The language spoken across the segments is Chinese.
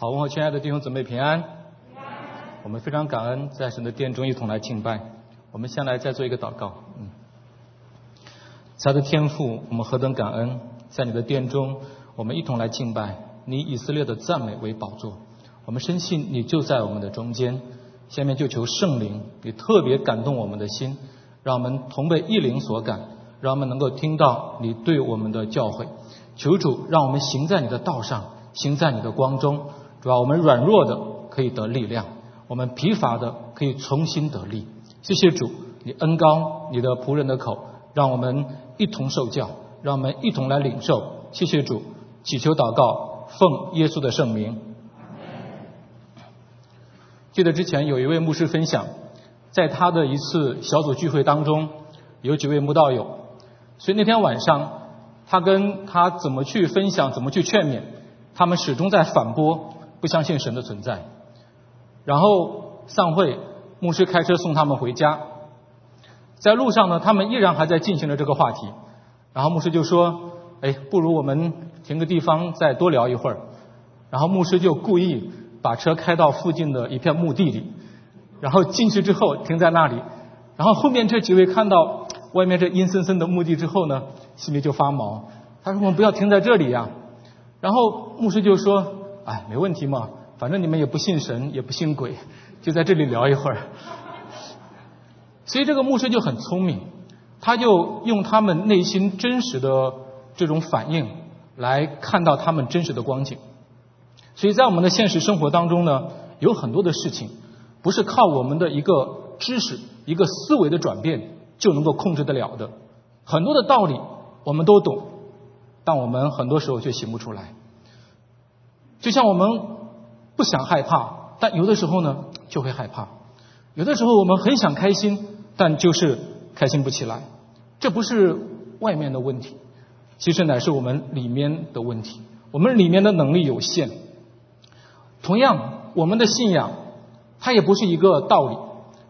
好，问候亲爱的弟兄姊妹平安。我们非常感恩在神的殿中一同来敬拜。我们先来再做一个祷告。嗯，他的天父，我们何等感恩，在你的殿中，我们一同来敬拜你以色列的赞美为宝座。我们深信你就在我们的中间。下面就求圣灵，你特别感动我们的心，让我们同被一灵所感，让我们能够听到你对我们的教诲。求主让我们行在你的道上，行在你的光中。主要我们软弱的可以得力量，我们疲乏的可以重新得力。谢谢主，你恩高你的仆人的口，让我们一同受教，让我们一同来领受。谢谢主，祈求祷告，奉耶稣的圣名。记得之前有一位牧师分享，在他的一次小组聚会当中，有几位慕道友，所以那天晚上他跟他怎么去分享，怎么去劝勉，他们始终在反驳。不相信神的存在，然后散会，牧师开车送他们回家，在路上呢，他们依然还在进行着这个话题，然后牧师就说：“哎，不如我们停个地方再多聊一会儿。”然后牧师就故意把车开到附近的一片墓地里，然后进去之后停在那里，然后后面这几位看到外面这阴森森的墓地之后呢，心里就发毛。他说：“我们不要停在这里呀。”然后牧师就说。哎，没问题嘛，反正你们也不信神，也不信鬼，就在这里聊一会儿。所以这个牧师就很聪明，他就用他们内心真实的这种反应来看到他们真实的光景。所以在我们的现实生活当中呢，有很多的事情不是靠我们的一个知识、一个思维的转变就能够控制得了的。很多的道理我们都懂，但我们很多时候却行不出来。就像我们不想害怕，但有的时候呢就会害怕；有的时候我们很想开心，但就是开心不起来。这不是外面的问题，其实乃是我们里面的问题。我们里面的能力有限。同样，我们的信仰它也不是一个道理，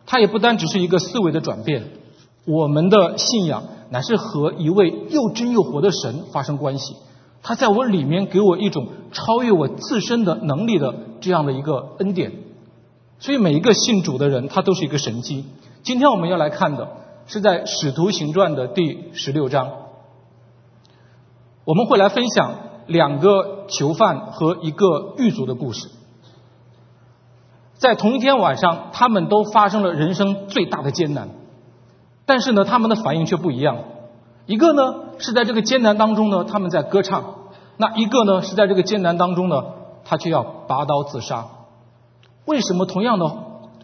它也不单只是一个思维的转变。我们的信仰乃是和一位又真又活的神发生关系。他在我里面给我一种超越我自身的能力的这样的一个恩典，所以每一个信主的人他都是一个神机。今天我们要来看的是在《使徒行传》的第十六章，我们会来分享两个囚犯和一个狱卒的故事。在同一天晚上，他们都发生了人生最大的艰难，但是呢，他们的反应却不一样。一个呢是在这个艰难当中呢，他们在歌唱；那一个呢是在这个艰难当中呢，他却要拔刀自杀。为什么同样的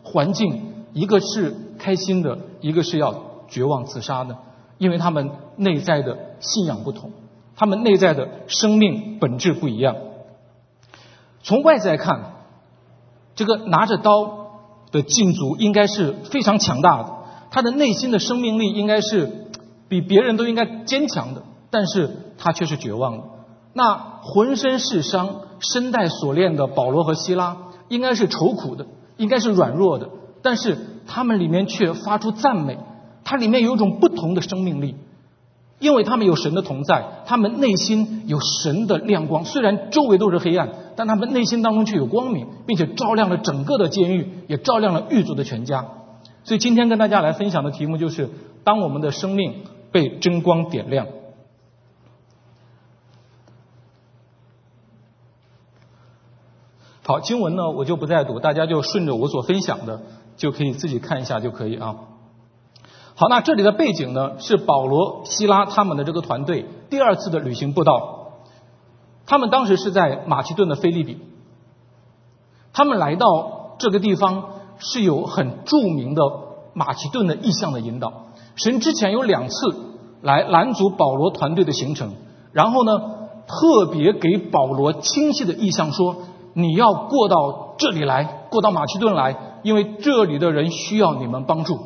环境，一个是开心的，一个是要绝望自杀呢？因为他们内在的信仰不同，他们内在的生命本质不一样。从外在看，这个拿着刀的禁足应该是非常强大的，他的内心的生命力应该是。比别人都应该坚强的，但是他却是绝望的。那浑身是伤、身带锁链的保罗和希拉，应该是愁苦的，应该是软弱的，但是他们里面却发出赞美，它里面有一种不同的生命力，因为他们有神的同在，他们内心有神的亮光。虽然周围都是黑暗，但他们内心当中却有光明，并且照亮了整个的监狱，也照亮了狱卒的全家。所以今天跟大家来分享的题目就是：当我们的生命。被真光点亮。好，经文呢我就不再读，大家就顺着我所分享的，就可以自己看一下就可以啊。好，那这里的背景呢是保罗、希拉他们的这个团队第二次的旅行布道，他们当时是在马其顿的菲利比，他们来到这个地方是有很著名的马其顿的意象的引导。神之前有两次来拦阻保罗团队的行程，然后呢，特别给保罗清晰的意向说，你要过到这里来，过到马其顿来，因为这里的人需要你们帮助。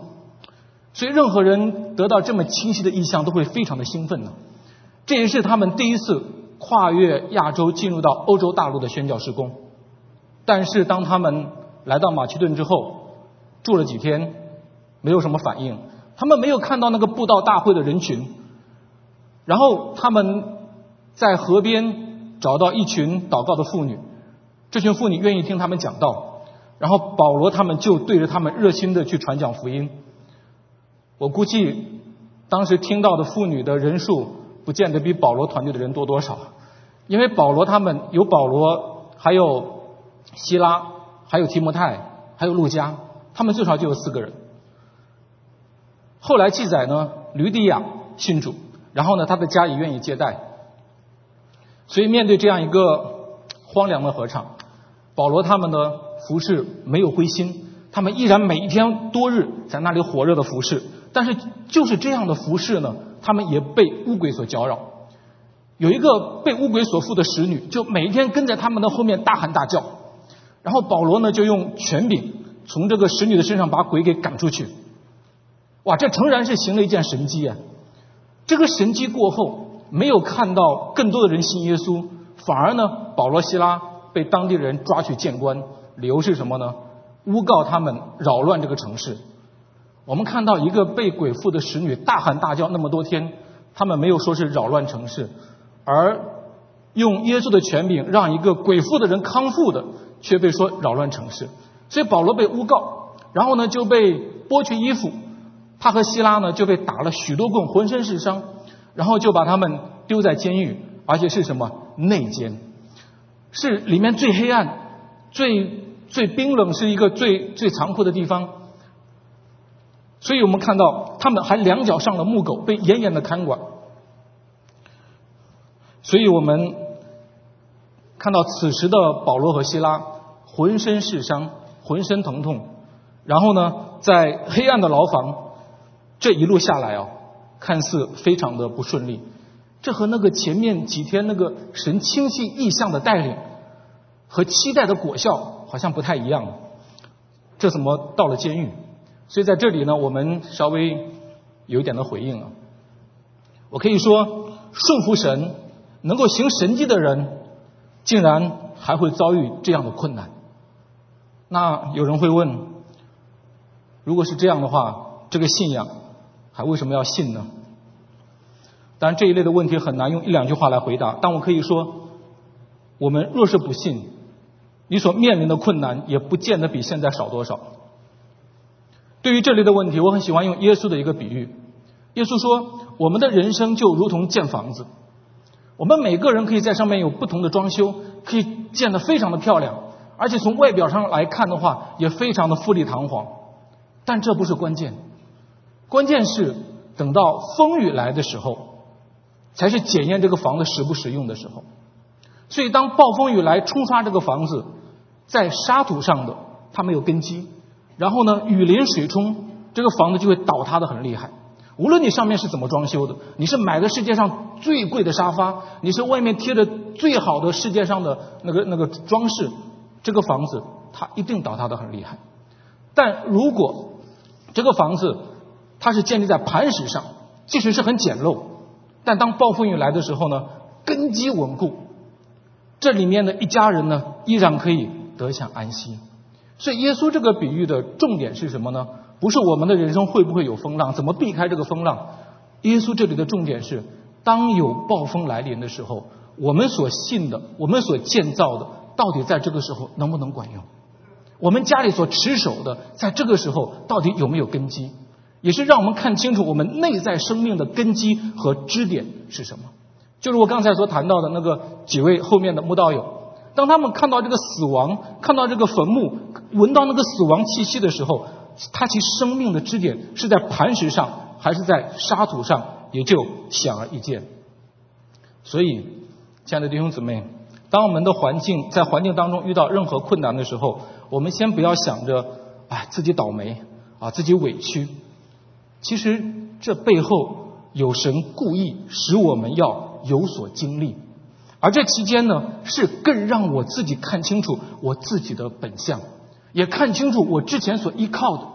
所以任何人得到这么清晰的意向，都会非常的兴奋呢。这也是他们第一次跨越亚洲进入到欧洲大陆的宣教施工。但是当他们来到马其顿之后，住了几天，没有什么反应。他们没有看到那个布道大会的人群，然后他们在河边找到一群祷告的妇女，这群妇女愿意听他们讲道，然后保罗他们就对着他们热心的去传讲福音。我估计当时听到的妇女的人数不见得比保罗团队的人多多少，因为保罗他们有保罗，还有希拉，还有提摩太，还有路加，他们最少就有四个人。后来记载呢，吕底亚信主，然后呢，他的家也愿意接待。所以面对这样一个荒凉的合场，保罗他们的服饰没有灰心，他们依然每一天多日在那里火热的服侍。但是就是这样的服饰呢，他们也被乌鬼所搅扰。有一个被乌鬼所附的使女，就每一天跟在他们的后面大喊大叫。然后保罗呢，就用权柄从这个使女的身上把鬼给赶出去。哇，这诚然是行了一件神迹啊！这个神迹过后，没有看到更多的人信耶稣，反而呢，保罗、希拉被当地人抓去见官，理由是什么呢？诬告他们扰乱这个城市。我们看到一个被鬼附的使女大喊大叫那么多天，他们没有说是扰乱城市，而用耶稣的权柄让一个鬼附的人康复的，却被说扰乱城市。所以保罗被诬告，然后呢就被剥去衣服。他和希拉呢就被打了许多棍，浑身是伤，然后就把他们丢在监狱，而且是什么内监，是里面最黑暗、最最冰冷，是一个最最残酷的地方。所以我们看到他们还两脚上了木狗，被严严的看管。所以我们看到此时的保罗和希拉浑身是伤，浑身疼痛，然后呢，在黑暗的牢房。这一路下来啊，看似非常的不顺利。这和那个前面几天那个神清晰意象的带领和期待的果效好像不太一样。这怎么到了监狱？所以在这里呢，我们稍微有一点的回应啊。我可以说，顺服神、能够行神迹的人，竟然还会遭遇这样的困难。那有人会问：如果是这样的话，这个信仰？还为什么要信呢？当然，这一类的问题很难用一两句话来回答。但我可以说，我们若是不信，你所面临的困难也不见得比现在少多少。对于这类的问题，我很喜欢用耶稣的一个比喻。耶稣说：“我们的人生就如同建房子，我们每个人可以在上面有不同的装修，可以建得非常的漂亮，而且从外表上来看的话，也非常的富丽堂皇。但这不是关键。”关键是等到风雨来的时候，才是检验这个房子实不实用的时候。所以，当暴风雨来冲刷这个房子，在沙土上的它没有根基，然后呢，雨淋水冲，这个房子就会倒塌的很厉害。无论你上面是怎么装修的，你是买的世界上最贵的沙发，你是外面贴的最好的世界上的那个那个装饰，这个房子它一定倒塌的很厉害。但如果这个房子，它是建立在磐石上，即使是很简陋，但当暴风雨来的时候呢，根基稳固，这里面的一家人呢，依然可以得享安息。所以耶稣这个比喻的重点是什么呢？不是我们的人生会不会有风浪，怎么避开这个风浪？耶稣这里的重点是，当有暴风来临的时候，我们所信的，我们所建造的，到底在这个时候能不能管用？我们家里所持守的，在这个时候到底有没有根基？也是让我们看清楚我们内在生命的根基和支点是什么。就是我刚才所谈到的那个几位后面的慕道友，当他们看到这个死亡，看到这个坟墓，闻到那个死亡气息的时候，他其生命的支点是在磐石上还是在沙土上，也就显而易见。所以，亲爱的弟兄姊妹，当我们的环境在环境当中遇到任何困难的时候，我们先不要想着，哎，自己倒霉啊，自己委屈。其实这背后有神故意使我们要有所经历，而这期间呢，是更让我自己看清楚我自己的本相，也看清楚我之前所依靠的、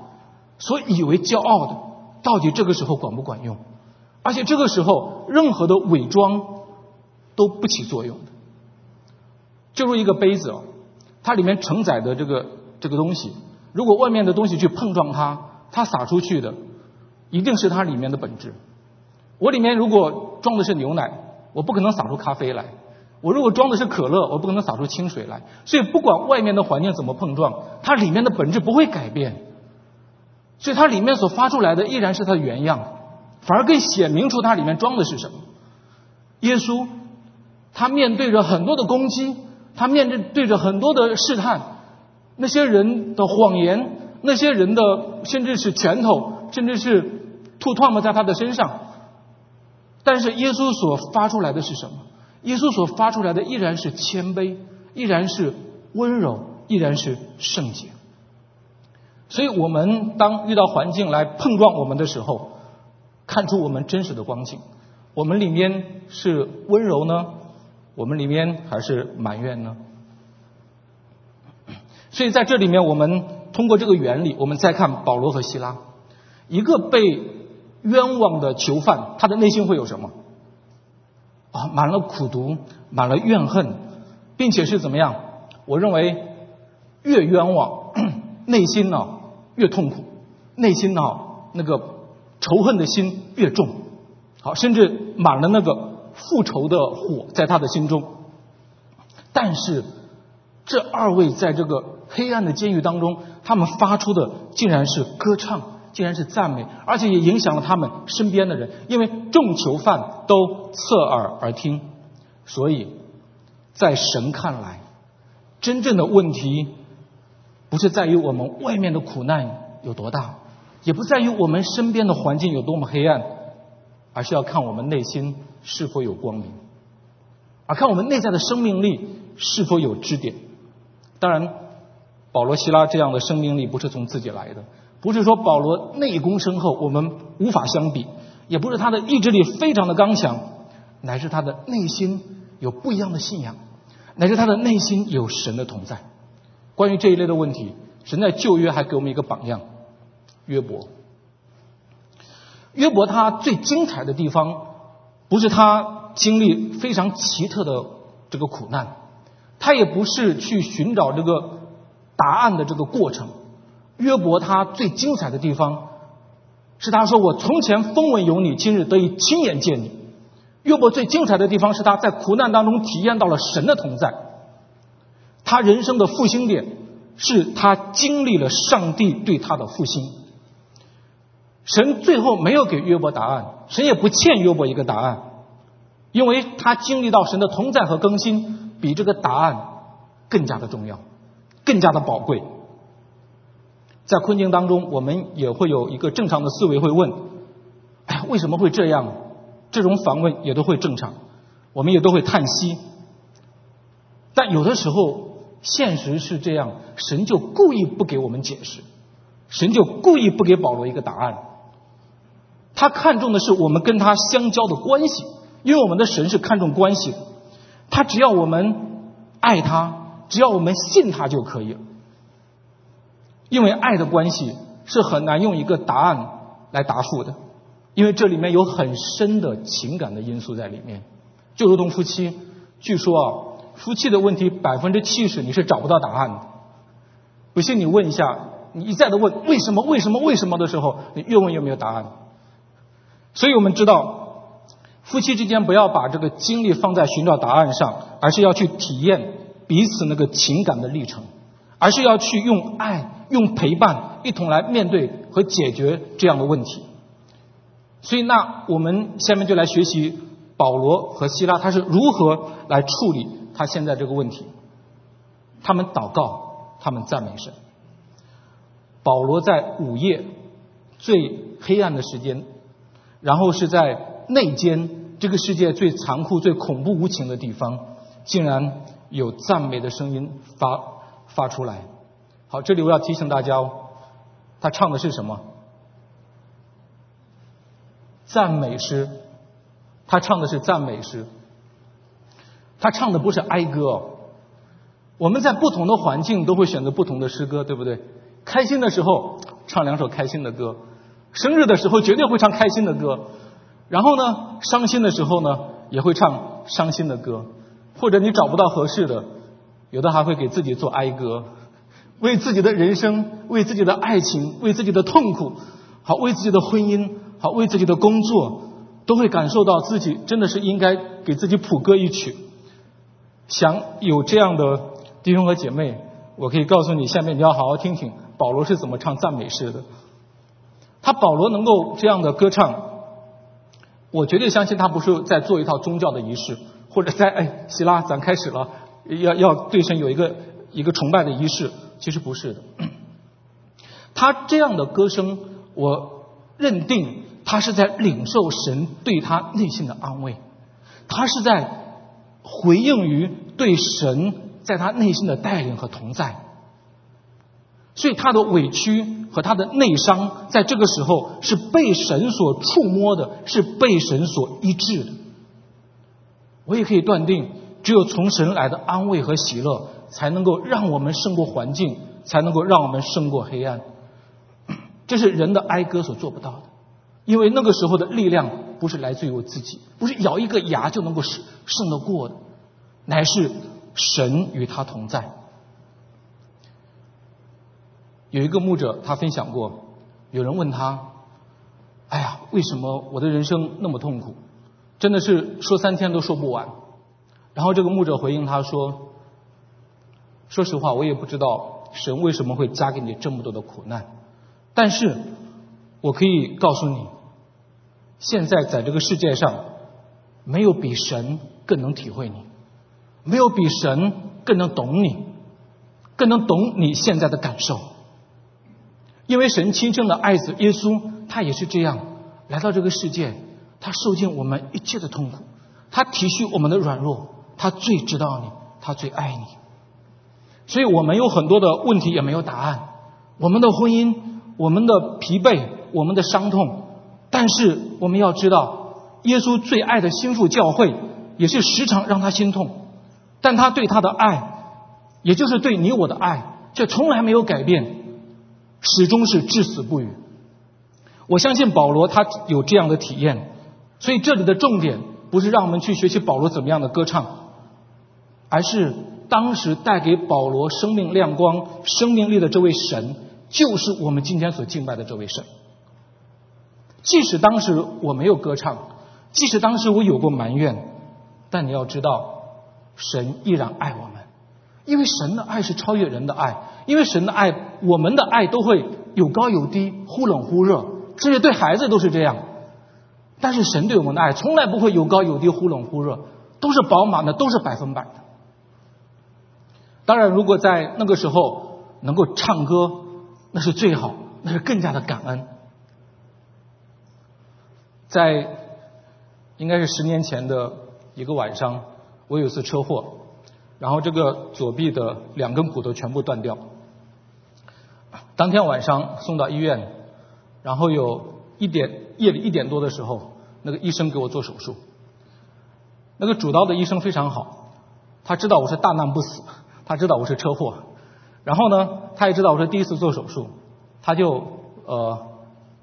所以为骄傲的，到底这个时候管不管用？而且这个时候，任何的伪装都不起作用。就如一个杯子哦，它里面承载的这个这个东西，如果外面的东西去碰撞它，它洒出去的。一定是它里面的本质。我里面如果装的是牛奶，我不可能洒出咖啡来；我如果装的是可乐，我不可能洒出清水来。所以不管外面的环境怎么碰撞，它里面的本质不会改变。所以它里面所发出来的依然是它的原样，反而更显明出它里面装的是什么。耶稣，他面对着很多的攻击，他面对着很多的试探，那些人的谎言，那些人的甚至是拳头，甚至是吐唾沫在他的身上。但是耶稣所发出来的是什么？耶稣所发出来的依然是谦卑，依然是温柔，依然是圣洁。所以我们当遇到环境来碰撞我们的时候，看出我们真实的光景。我们里面是温柔呢，我们里面还是埋怨呢？所以在这里面，我们通过这个原理，我们再看保罗和希拉，一个被冤枉的囚犯，他的内心会有什么？啊，满了苦毒，满了怨恨，并且是怎么样？我认为越冤枉，内心呢越痛苦，内心呢那个仇恨的心越重。好，甚至满了那个复仇的火在他的心中。但是，这二位在这个黑暗的监狱当中，他们发出的竟然是歌唱，竟然是赞美，而且也影响了他们身边的人，因为众囚犯都侧耳而听。所以，在神看来，真正的问题不是在于我们外面的苦难有多大，也不在于我们身边的环境有多么黑暗。而是要看我们内心是否有光明，而看我们内在的生命力是否有支点。当然，保罗、希拉这样的生命力不是从自己来的，不是说保罗内功深厚，我们无法相比；也不是他的意志力非常的刚强，乃是他的内心有不一样的信仰，乃是他的内心有神的同在。关于这一类的问题，神在旧约还给我们一个榜样——约伯。约伯他最精彩的地方，不是他经历非常奇特的这个苦难，他也不是去寻找这个答案的这个过程。约伯他最精彩的地方，是他说：“我从前风闻有你，今日得以亲眼见你。”约伯最精彩的地方是他在苦难当中体验到了神的同在。他人生的复兴点，是他经历了上帝对他的复兴。神最后没有给约伯答案，神也不欠约伯一个答案，因为他经历到神的同在和更新，比这个答案更加的重要，更加的宝贵。在困境当中，我们也会有一个正常的思维，会问：哎，为什么会这样？这种反问也都会正常，我们也都会叹息。但有的时候，现实是这样，神就故意不给我们解释，神就故意不给保罗一个答案。他看重的是我们跟他相交的关系，因为我们的神是看重关系的。他只要我们爱他，只要我们信他就可以了。因为爱的关系是很难用一个答案来答复的，因为这里面有很深的情感的因素在里面。就如同夫妻，据说啊，夫妻的问题百分之七十你是找不到答案的。不信你问一下，你一再的问为什么为什么为什么的时候，你越问越没有答案。所以我们知道，夫妻之间不要把这个精力放在寻找答案上，而是要去体验彼此那个情感的历程，而是要去用爱、用陪伴一同来面对和解决这样的问题。所以，那我们下面就来学习保罗和希拉他是如何来处理他现在这个问题。他们祷告，他们赞美神。保罗在午夜最黑暗的时间。然后是在内间，这个世界最残酷、最恐怖无情的地方，竟然有赞美的声音发发出来。好，这里我要提醒大家哦，他唱的是什么？赞美诗。他唱的是赞美诗。他唱的不是哀歌。我们在不同的环境都会选择不同的诗歌，对不对？开心的时候唱两首开心的歌。生日的时候绝对会唱开心的歌，然后呢，伤心的时候呢也会唱伤心的歌，或者你找不到合适的，有的还会给自己做哀歌，为自己的人生、为自己的爱情、为自己的痛苦，好为自己的婚姻、好为自己的工作，都会感受到自己真的是应该给自己谱歌一曲。想有这样的弟兄和姐妹，我可以告诉你，下面你要好好听听保罗是怎么唱赞美诗的。他保罗能够这样的歌唱，我绝对相信他不是在做一套宗教的仪式，或者在哎，希拉，咱开始了，要要对神有一个一个崇拜的仪式，其实不是的。他这样的歌声，我认定他是在领受神对他内心的安慰，他是在回应于对神在他内心的带领和同在，所以他的委屈和他的内伤，在这个时候是被神所触摸的，是被神所医治的。我也可以断定，只有从神来的安慰和喜乐，才能够让我们胜过环境，才能够让我们胜过黑暗。这是人的哀歌所做不到的，因为那个时候的力量不是来自于我自己，不是咬一个牙就能够胜胜得过的，乃是神与他同在。有一个牧者他分享过，有人问他：“哎呀，为什么我的人生那么痛苦？真的是说三天都说不完。”然后这个牧者回应他说：“说实话，我也不知道神为什么会加给你这么多的苦难。”但是，我可以告诉你，现在在这个世界上，没有比神更能体会你，没有比神更能懂你，更能懂你现在的感受。因为神亲生的爱子耶稣，他也是这样来到这个世界，他受尽我们一切的痛苦，他体恤我们的软弱，他最知道你，他最爱你。所以我们有很多的问题也没有答案，我们的婚姻。我们的疲惫，我们的伤痛，但是我们要知道，耶稣最爱的心腹教会，也是时常让他心痛，但他对他的爱，也就是对你我的爱，却从来没有改变，始终是至死不渝。我相信保罗他有这样的体验，所以这里的重点不是让我们去学习保罗怎么样的歌唱，而是当时带给保罗生命亮光、生命力的这位神。就是我们今天所敬拜的这位神。即使当时我没有歌唱，即使当时我有过埋怨，但你要知道，神依然爱我们，因为神的爱是超越人的爱，因为神的爱，我们的爱都会有高有低，忽冷忽热，甚至对孩子都是这样。但是神对我们的爱从来不会有高有低，忽冷忽热，都是饱满的，都是百分百的。当然，如果在那个时候能够唱歌。那是最好，那是更加的感恩。在应该是十年前的一个晚上，我有一次车祸，然后这个左臂的两根骨头全部断掉。当天晚上送到医院，然后有一点夜里一点多的时候，那个医生给我做手术。那个主刀的医生非常好，他知道我是大难不死，他知道我是车祸。然后呢，他也知道我是第一次做手术，他就呃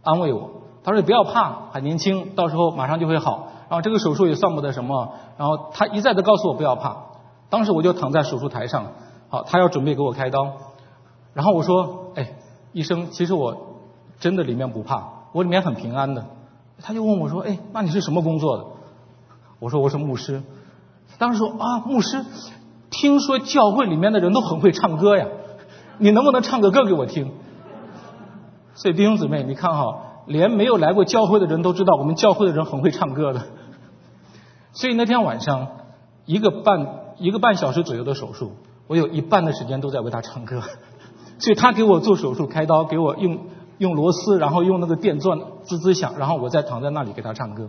安慰我，他说你不要怕，还年轻，到时候马上就会好。然后这个手术也算不得什么，然后他一再的告诉我不要怕。当时我就躺在手术台上，好，他要准备给我开刀。然后我说，哎，医生，其实我真的里面不怕，我里面很平安的。他就问我说，哎，那你是什么工作的？我说我是牧师。当时说啊，牧师，听说教会里面的人都很会唱歌呀。你能不能唱个歌给我听？所以弟兄姊妹，你看哈，连没有来过教会的人都知道，我们教会的人很会唱歌的。所以那天晚上，一个半一个半小时左右的手术，我有一半的时间都在为他唱歌。所以他给我做手术开刀，给我用用螺丝，然后用那个电钻滋滋响，然后我再躺在那里给他唱歌。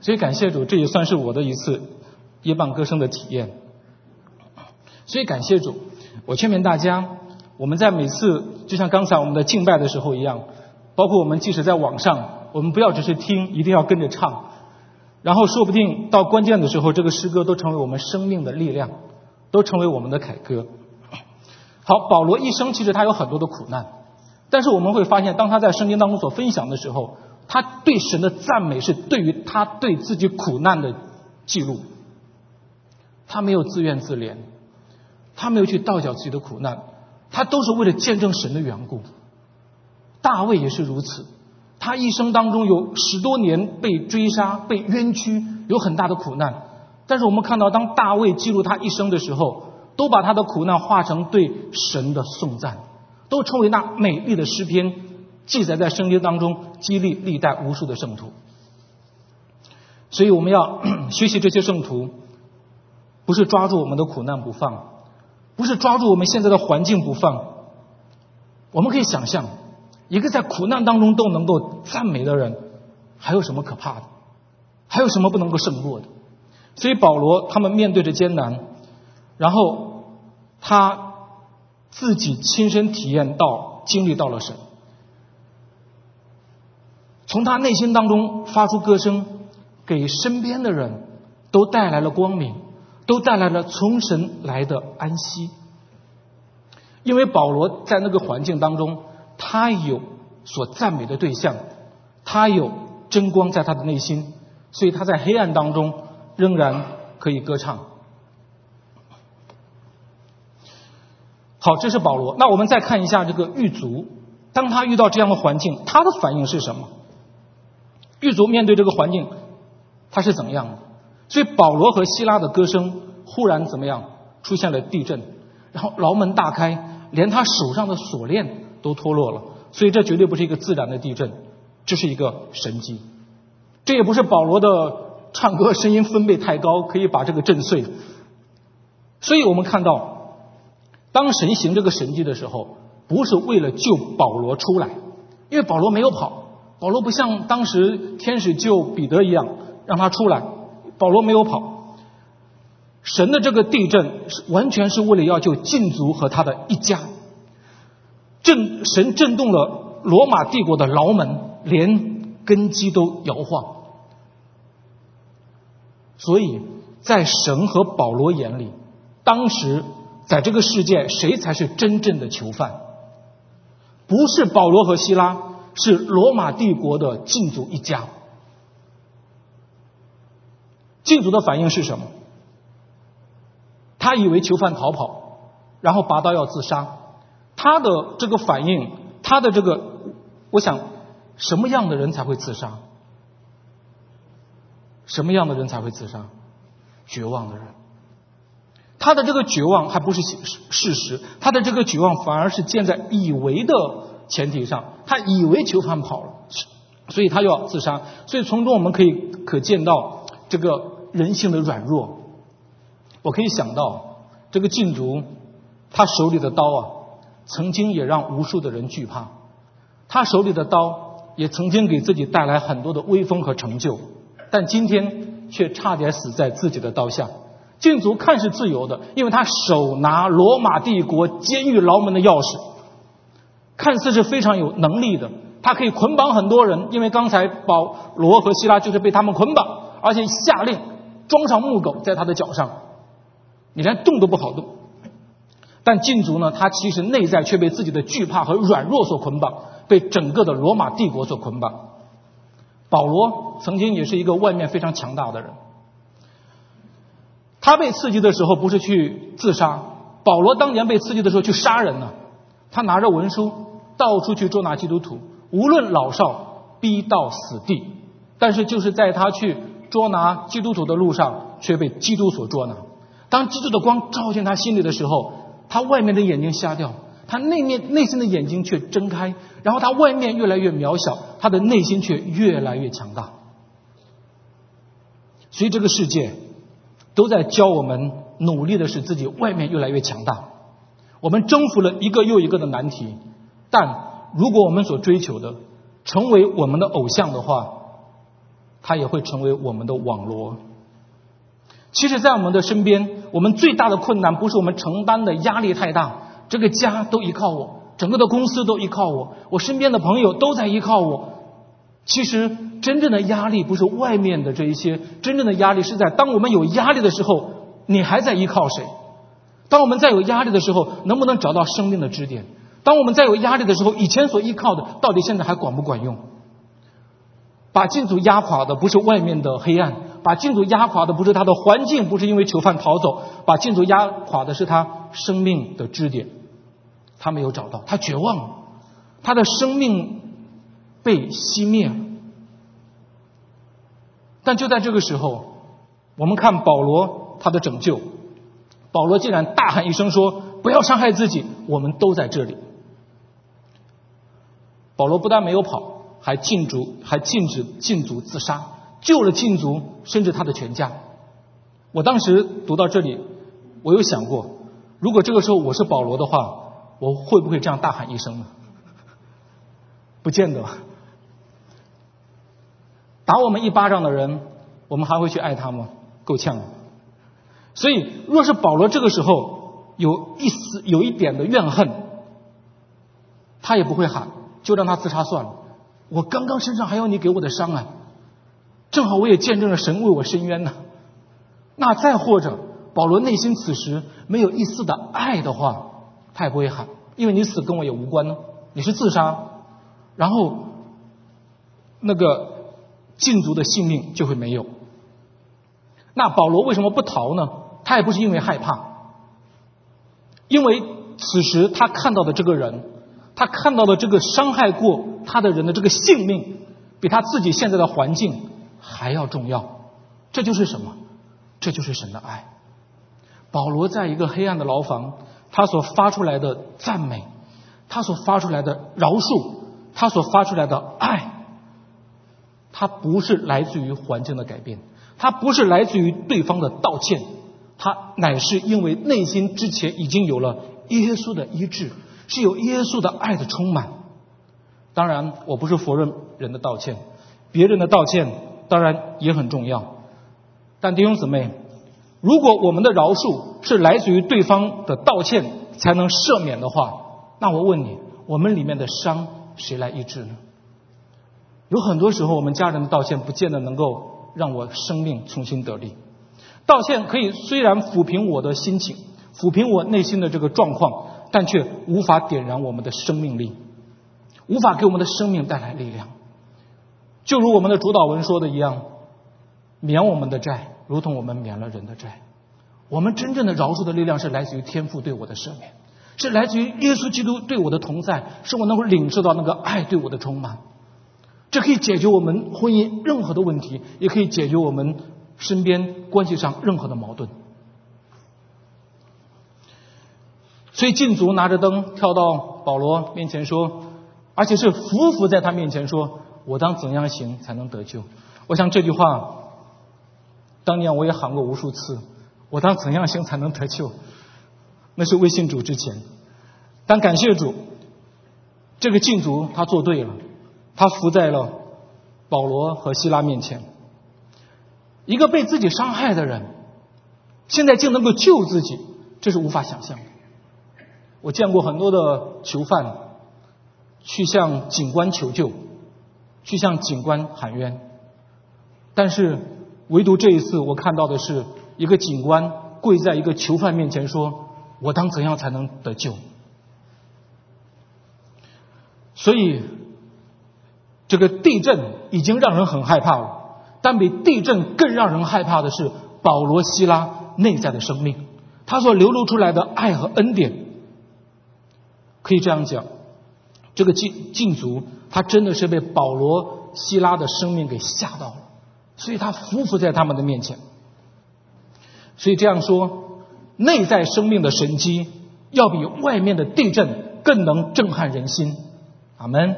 所以感谢主，这也算是我的一次夜半歌声的体验。所以感谢主，我劝勉大家。我们在每次就像刚才我们的敬拜的时候一样，包括我们即使在网上，我们不要只是听，一定要跟着唱，然后说不定到关键的时候，这个诗歌都成为我们生命的力量，都成为我们的凯歌。好，保罗一生其实他有很多的苦难，但是我们会发现，当他在圣经当中所分享的时候，他对神的赞美是对于他对自己苦难的记录，他没有自怨自怜，他没有去倒脚自己的苦难。他都是为了见证神的缘故。大卫也是如此，他一生当中有十多年被追杀、被冤屈，有很大的苦难。但是我们看到，当大卫记录他一生的时候，都把他的苦难化成对神的颂赞，都成为那美丽的诗篇，记载在圣经当中，激励历代无数的圣徒。所以我们要 学习这些圣徒，不是抓住我们的苦难不放，不是抓住我们现在的环境不放。我们可以想象，一个在苦难当中都能够赞美的人，还有什么可怕的？还有什么不能够胜过的？所以保罗他们面对着艰难，然后。他自己亲身体验到、经历到了神，从他内心当中发出歌声，给身边的人都带来了光明，都带来了从神来的安息。因为保罗在那个环境当中，他有所赞美的对象，他有真光在他的内心，所以他在黑暗当中仍然可以歌唱。好，这是保罗。那我们再看一下这个狱卒，当他遇到这样的环境，他的反应是什么？狱卒面对这个环境，他是怎么样的？所以保罗和希拉的歌声忽然怎么样？出现了地震，然后牢门大开，连他手上的锁链都脱落了。所以这绝对不是一个自然的地震，这是一个神迹。这也不是保罗的唱歌声音分贝太高可以把这个震碎。所以我们看到。当神行这个神迹的时候，不是为了救保罗出来，因为保罗没有跑，保罗不像当时天使救彼得一样让他出来，保罗没有跑。神的这个地震是完全是为了要救禁足和他的一家，震神震动了罗马帝国的牢门，连根基都摇晃。所以在神和保罗眼里，当时。在这个世界，谁才是真正的囚犯？不是保罗和希拉，是罗马帝国的禁足一家。禁足的反应是什么？他以为囚犯逃跑，然后拔刀要自杀。他的这个反应，他的这个，我想，什么样的人才会自杀？什么样的人才会自杀？绝望的人。他的这个绝望还不是事实，他的这个绝望反而是建在以为的前提上，他以为囚犯跑了，所以他要自杀。所以从中我们可以可见到这个人性的软弱。我可以想到这个禁足，他手里的刀啊，曾经也让无数的人惧怕，他手里的刀也曾经给自己带来很多的威风和成就，但今天却差点死在自己的刀下。禁足看似自由的，因为他手拿罗马帝国监狱牢门的钥匙，看似是非常有能力的。他可以捆绑很多人，因为刚才保罗和希拉就是被他们捆绑，而且下令装上木狗在他的脚上，你连动都不好动。但禁足呢，他其实内在却被自己的惧怕和软弱所捆绑，被整个的罗马帝国所捆绑。保罗曾经也是一个外面非常强大的人。他被刺激的时候不是去自杀，保罗当年被刺激的时候去杀人呢。他拿着文书到处去捉拿基督徒，无论老少，逼到死地。但是就是在他去捉拿基督徒的路上，却被基督所捉拿。当基督的光照进他心里的时候，他外面的眼睛瞎掉，他内面内心的眼睛却睁开。然后他外面越来越渺小，他的内心却越来越强大。所以这个世界。都在教我们努力的使自己外面越来越强大。我们征服了一个又一个的难题，但如果我们所追求的成为我们的偶像的话，它也会成为我们的网罗。其实，在我们的身边，我们最大的困难不是我们承担的压力太大，这个家都依靠我，整个的公司都依靠我，我身边的朋友都在依靠我。其实。真正的压力不是外面的这一些，真正的压力是在当我们有压力的时候，你还在依靠谁？当我们在有压力的时候，能不能找到生命的支点？当我们在有压力的时候，以前所依靠的，到底现在还管不管用？把禁足压垮的不是外面的黑暗，把禁足压垮的不是他的环境，不是因为囚犯逃走，把禁足压垮的是他生命的支点。他没有找到，他绝望了，他的生命被熄灭了。但就在这个时候，我们看保罗他的拯救，保罗竟然大喊一声说：“不要伤害自己，我们都在这里。”保罗不但没有跑，还禁足，还禁止禁足自杀，救了禁足，甚至他的全家。我当时读到这里，我有想过，如果这个时候我是保罗的话，我会不会这样大喊一声呢？不见得。打我们一巴掌的人，我们还会去爱他吗？够呛。所以，若是保罗这个时候有一丝、有一点的怨恨，他也不会喊，就让他自杀算了。我刚刚身上还有你给我的伤啊，正好我也见证了神为我伸冤呢。那再或者，保罗内心此时没有一丝的爱的话。他也不会喊，因为你死跟我也无关呢。你是自杀，然后那个禁足的性命就会没有。那保罗为什么不逃呢？他也不是因为害怕，因为此时他看到的这个人，他看到的这个伤害过他的人的这个性命，比他自己现在的环境还要重要。这就是什么？这就是神的爱。保罗在一个黑暗的牢房。他所发出来的赞美，他所发出来的饶恕，他所发出来的爱，他不是来自于环境的改变，他不是来自于对方的道歉，他乃是因为内心之前已经有了耶稣的医治，是有耶稣的爱的充满。当然，我不是否认人的道歉，别人的道歉当然也很重要，但弟兄姊妹。如果我们的饶恕是来自于对方的道歉才能赦免的话，那我问你，我们里面的伤谁来医治呢？有很多时候，我们家人的道歉不见得能够让我生命重新得力。道歉可以虽然抚平我的心情，抚平我内心的这个状况，但却无法点燃我们的生命力，无法给我们的生命带来力量。就如我们的主导文说的一样，免我们的债。如同我们免了人的债，我们真正的饶恕的力量是来自于天父对我的赦免，是来自于耶稣基督对我的同在，是我能够领受到那个爱对我的充满。这可以解决我们婚姻任何的问题，也可以解决我们身边关系上任何的矛盾。所以禁足拿着灯跳到保罗面前说，而且是匍匐在他面前说：“我当怎样行才能得救？”我想这句话。当年我也喊过无数次，我当怎样行才能得救？那是未信主之前。但感谢主，这个禁足他做对了，他伏在了保罗和希拉面前。一个被自己伤害的人，现在竟能够救自己，这是无法想象的。我见过很多的囚犯去向警官求救，去向警官喊冤，但是。唯独这一次，我看到的是一个警官跪在一个囚犯面前说：“我当怎样才能得救？”所以，这个地震已经让人很害怕了。但比地震更让人害怕的是保罗·希拉内在的生命，他所流露出来的爱和恩典。可以这样讲，这个禁禁足，他真的是被保罗·希拉的生命给吓到了。所以他匍匐在他们的面前。所以这样说，内在生命的神机要比外面的地震更能震撼人心。阿门。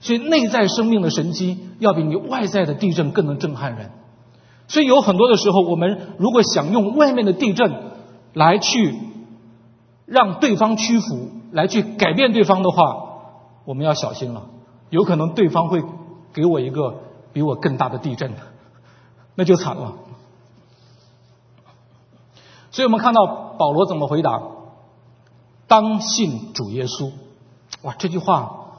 所以内在生命的神机要比你外在的地震更能震撼人。所以有很多的时候，我们如果想用外面的地震来去让对方屈服，来去改变对方的话，我们要小心了。有可能对方会给我一个。比我更大的地震，那就惨了。所以我们看到保罗怎么回答：“当信主耶稣。”哇，这句话，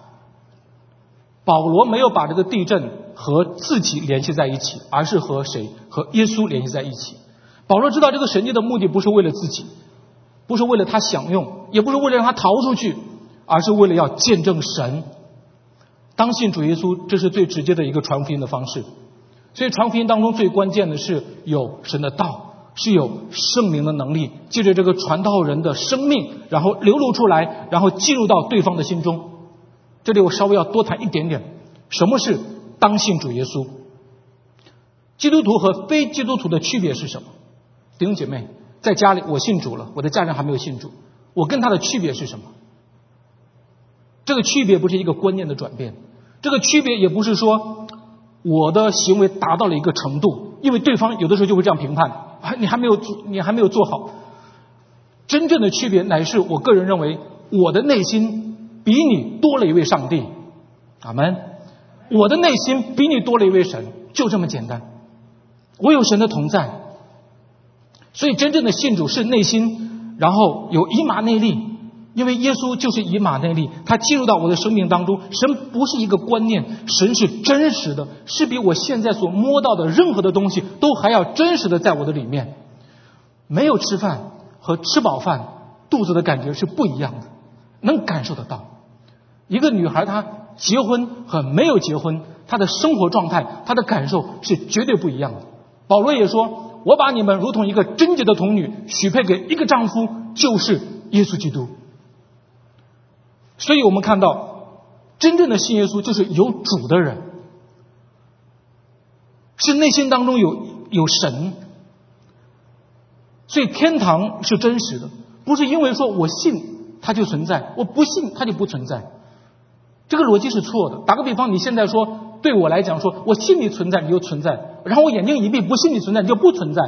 保罗没有把这个地震和自己联系在一起，而是和谁？和耶稣联系在一起。保罗知道这个神迹的目的不是为了自己，不是为了他享用，也不是为了让他逃出去，而是为了要见证神。当信主耶稣，这是最直接的一个传福音的方式。所以传福音当中最关键的是有神的道，是有圣灵的能力，借着这个传道人的生命，然后流露出来，然后进入到对方的心中。这里我稍微要多谈一点点，什么是当信主耶稣？基督徒和非基督徒的区别是什么？弟兄姐妹，在家里我信主了，我的家人还没有信主，我跟他的区别是什么？这个区别不是一个观念的转变，这个区别也不是说我的行为达到了一个程度，因为对方有的时候就会这样评判，啊，你还没有做，你还没有做好。真正的区别乃是我个人认为，我的内心比你多了一位上帝，阿门。我的内心比你多了一位神，就这么简单。我有神的同在，所以真正的信主是内心，然后有以马内利，因为耶稣就是以马内利，他进入到我的生命当中。神不是一个观念，神是真实的，是比我现在所摸到的任何的东西都还要真实的在我的里面。没有吃饭和吃饱饭，肚子的感觉是不一样的，能感受得到。一个女孩她结婚和没有结婚，她的生活状态、她的感受是绝对不一样的。保罗也说：“我把你们如同一个贞洁的童女许配给一个丈夫，就是耶稣基督。”所以我们看到，真正的信耶稣就是有主的人，是内心当中有有神。所以天堂是真实的，不是因为说我信它就存在，我不信它就不存在。这个逻辑是错的。打个比方，你现在说。对我来讲，说我信你存在，你就存在；然后我眼睛一闭，不信你存在，你就不存在。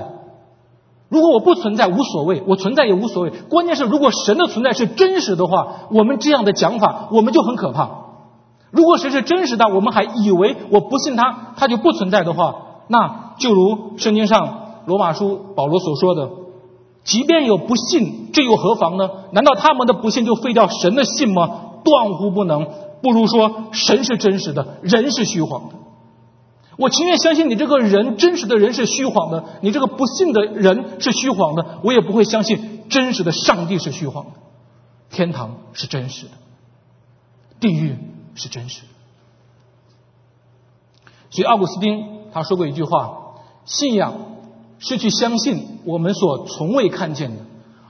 如果我不存在，无所谓；我存在也无所谓。关键是，如果神的存在是真实的话，我们这样的讲法，我们就很可怕。如果神是真实的，我们还以为我不信他，他就不存在的话，那就如圣经上罗马书保罗所说的：“即便有不信，这又何妨呢？难道他们的不信就废掉神的信吗？断乎不能。”不如说神是真实的，人是虚谎的。我情愿相信你这个人真实的人是虚谎的，你这个不信的人是虚谎的，我也不会相信真实的上帝是虚谎的。天堂是真实的，地狱是真实的。所以奥古斯丁他说过一句话：信仰是去相信我们所从未看见的，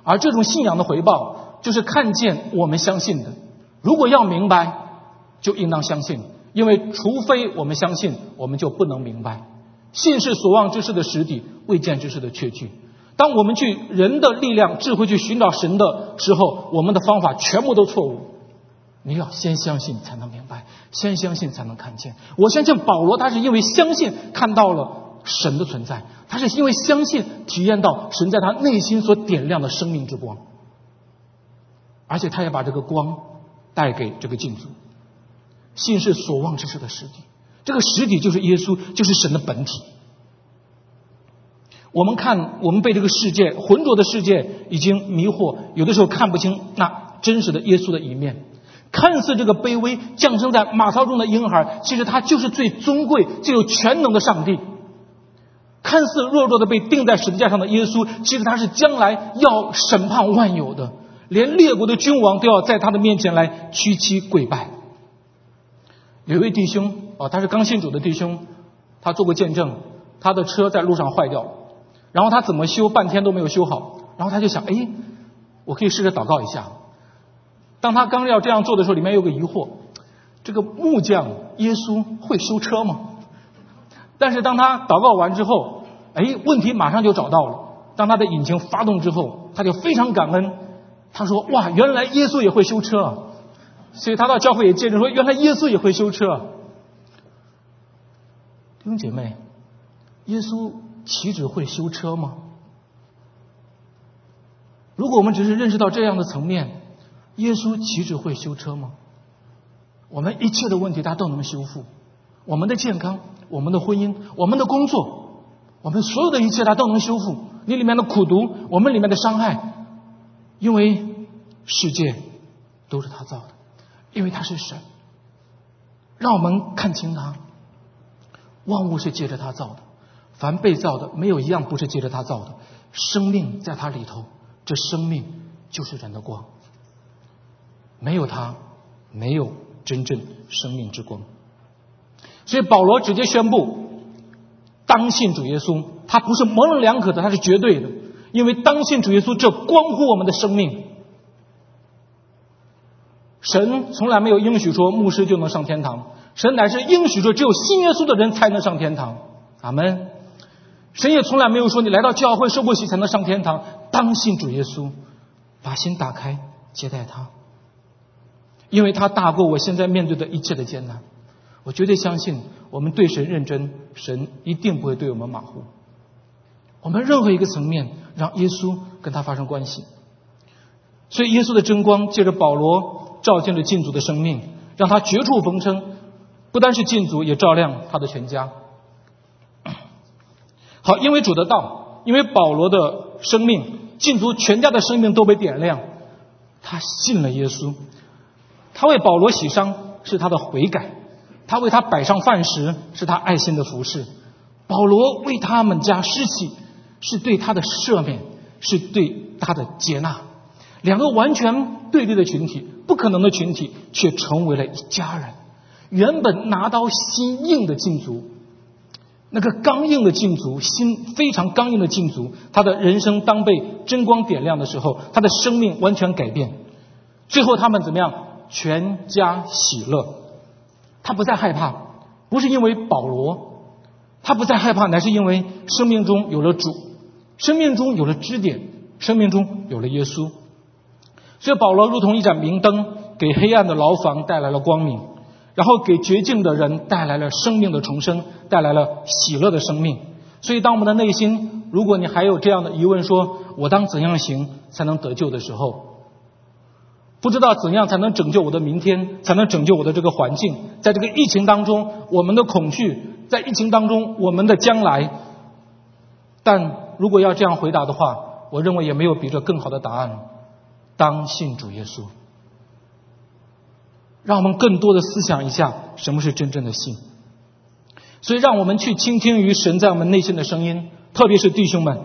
而这种信仰的回报就是看见我们相信的。如果要明白。就应当相信，因为除非我们相信，我们就不能明白。信是所望之事的实底，未见之事的确据。当我们去人的力量、智慧去寻找神的时候，我们的方法全部都错误。你要先相信才能明白，先相信才能看见。我相信保罗，他是因为相信看到了神的存在，他是因为相信体验到神在他内心所点亮的生命之光，而且他也把这个光带给这个镜子。信是所望之事的实体，这个实体就是耶稣，就是神的本体。我们看，我们被这个世界浑浊的世界已经迷惑，有的时候看不清那真实的耶稣的一面。看似这个卑微降生在马槽中的婴孩，其实他就是最尊贵、最有全能的上帝。看似弱弱的被钉在十字架上的耶稣，其实他是将来要审判万有的，连列国的君王都要在他的面前来屈膝跪拜。有一位弟兄啊，他是刚信主的弟兄，他做过见证，他的车在路上坏掉了，然后他怎么修半天都没有修好，然后他就想，哎，我可以试着祷告一下。当他刚要这样做的时候，里面有个疑惑：这个木匠耶稣会修车吗？但是当他祷告完之后，哎，问题马上就找到了。当他的引擎发动之后，他就非常感恩，他说：哇，原来耶稣也会修车啊。所以他到教会也见证说，原来耶稣也会修车。弟兄姐妹，耶稣岂止会修车吗？如果我们只是认识到这样的层面，耶稣岂止会修车吗？我们一切的问题他都能修复，我们的健康、我们的婚姻、我们的工作，我们所有的一切他都能修复。你里面的苦毒，我们里面的伤害，因为世界都是他造的。因为他是神，让我们看清他。万物是借着他造的，凡被造的没有一样不是借着他造的。生命在他里头，这生命就是人的光。没有他，没有真正生命之光。所以保罗直接宣布，当信主耶稣，他不是模棱两可的，他是绝对的。因为当信主耶稣，这关乎我们的生命。神从来没有应许说牧师就能上天堂，神乃是应许说只有信耶稣的人才能上天堂。阿门。神也从来没有说你来到教会受过洗才能上天堂。当信主耶稣，把心打开接待他，因为他大过我现在面对的一切的艰难。我绝对相信，我们对神认真，神一定不会对我们马虎。我们任何一个层面，让耶稣跟他发生关系。所以，耶稣的真光借着保罗照进了禁足的生命，让他绝处逢生，不单是禁足，也照亮他的全家。好，因为主的道，因为保罗的生命，禁足全家的生命都被点亮。他信了耶稣，他为保罗洗伤，是他的悔改。他为他摆上饭食，是他爱心的服饰；保罗为他们家施洗，是对他的赦免，是对他的接纳。两个完全对立的群体，不可能的群体，却成为了一家人。原本拿刀心硬的禁足，那个刚硬的禁足，心非常刚硬的禁足，他的人生当被真光点亮的时候，他的生命完全改变。最后他们怎么样？全家喜乐。他不再害怕，不是因为保罗，他不再害怕，乃是因为生命中有了主，生命中有了支点，生命中有了耶稣。所以保罗如同一盏明灯，给黑暗的牢房带来了光明，然后给绝境的人带来了生命的重生，带来了喜乐的生命。所以，当我们的内心，如果你还有这样的疑问，说我当怎样行才能得救的时候，不知道怎样才能拯救我的明天，才能拯救我的这个环境。在这个疫情当中，我们的恐惧，在疫情当中，我们的将来。但如果要这样回答的话，我认为也没有比这更好的答案。当信主耶稣，让我们更多的思想一下什么是真正的信。所以，让我们去倾听于神在我们内心的声音，特别是弟兄们，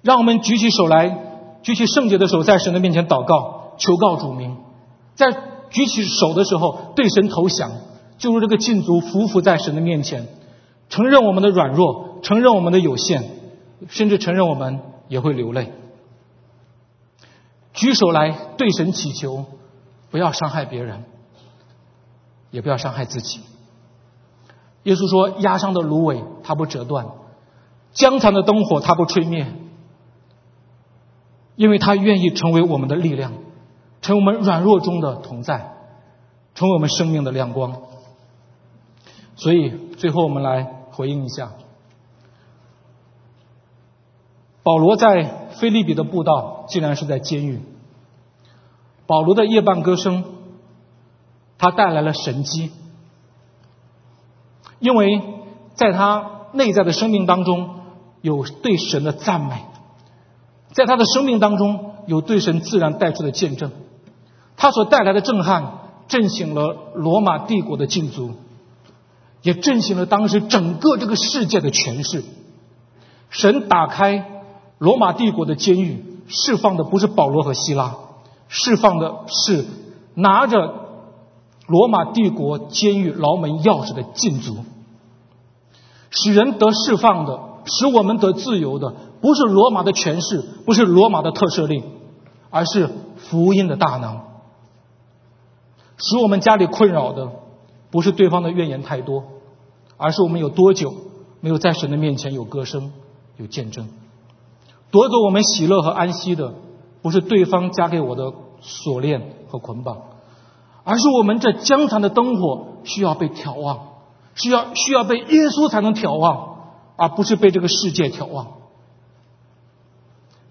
让我们举起手来，举起圣洁的手，在神的面前祷告。求告主名，在举起手的时候对神投降，就如这个禁足匍匐在神的面前，承认我们的软弱，承认我们的有限，甚至承认我们也会流泪。举手来对神祈求，不要伤害别人，也不要伤害自己。耶稣说：“压伤的芦苇，它不折断；江残的灯火，它不吹灭，因为他愿意成为我们的力量。”成为我们软弱中的同在，成为我们生命的亮光。所以，最后我们来回应一下：保罗在菲利比的布道，竟然是在监狱。保罗的夜半歌声，他带来了神机，因为在他内在的生命当中有对神的赞美，在他的生命当中有对神自然带出的见证。他所带来的震撼，震醒了罗马帝国的禁足，也震醒了当时整个这个世界的权势。神打开罗马帝国的监狱，释放的不是保罗和希拉，释放的是拿着罗马帝国监狱牢门钥匙的禁足。使人得释放的，使我们得自由的，不是罗马的权势，不是罗马的特赦令，而是福音的大能。使我们家里困扰的，不是对方的怨言太多，而是我们有多久没有在神的面前有歌声、有见证。夺走我们喜乐和安息的，不是对方加给我的锁链和捆绑，而是我们这江残的灯火需要被眺望，需要需要被耶稣才能眺望，而不是被这个世界眺望。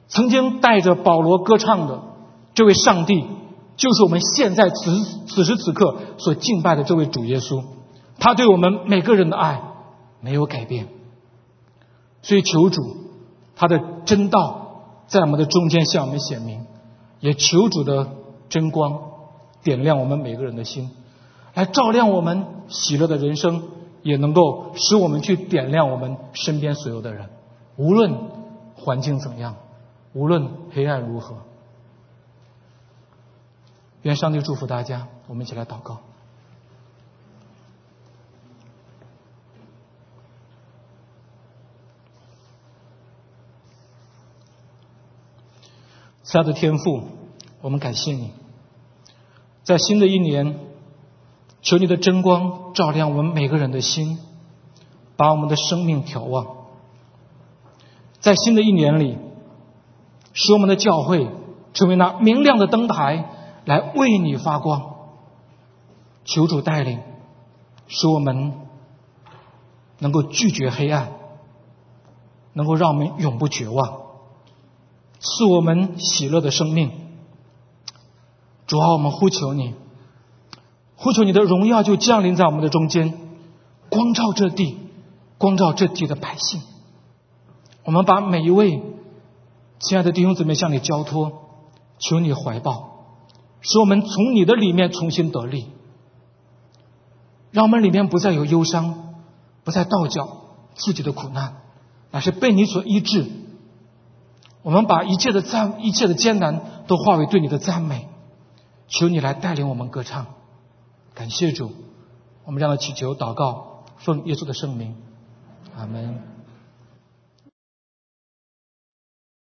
曾经带着保罗歌唱的这位上帝。就是我们现在此此时此刻所敬拜的这位主耶稣，他对我们每个人的爱没有改变，所以求主他的真道在我们的中间向我们显明，也求主的真光点亮我们每个人的心，来照亮我们喜乐的人生，也能够使我们去点亮我们身边所有的人，无论环境怎样，无论黑暗如何。愿上帝祝福大家，我们一起来祷告。慈爱的天父，我们感谢你，在新的一年，求你的真光照亮我们每个人的心，把我们的生命眺望。在新的一年里，使我们的教会成为那明亮的灯台，来为你发光。求主带领，使我们能够拒绝黑暗，能够让我们永不绝望，赐我们喜乐的生命。主啊，我们呼求你，呼求你的荣耀就降临在我们的中间，光照这地，光照这地的百姓。我们把每一位亲爱的弟兄姊妹向你交托，求你怀抱，使我们从你的里面重新得力，让我们里面不再有忧伤，不再倒脚自己的苦难，乃是被你所医治。我们把一切的赞、一切的艰难都化为对你的赞美，求你来带领我们歌唱。感谢主，我们这样的祈求祷告，奉耶稣的圣名，阿门。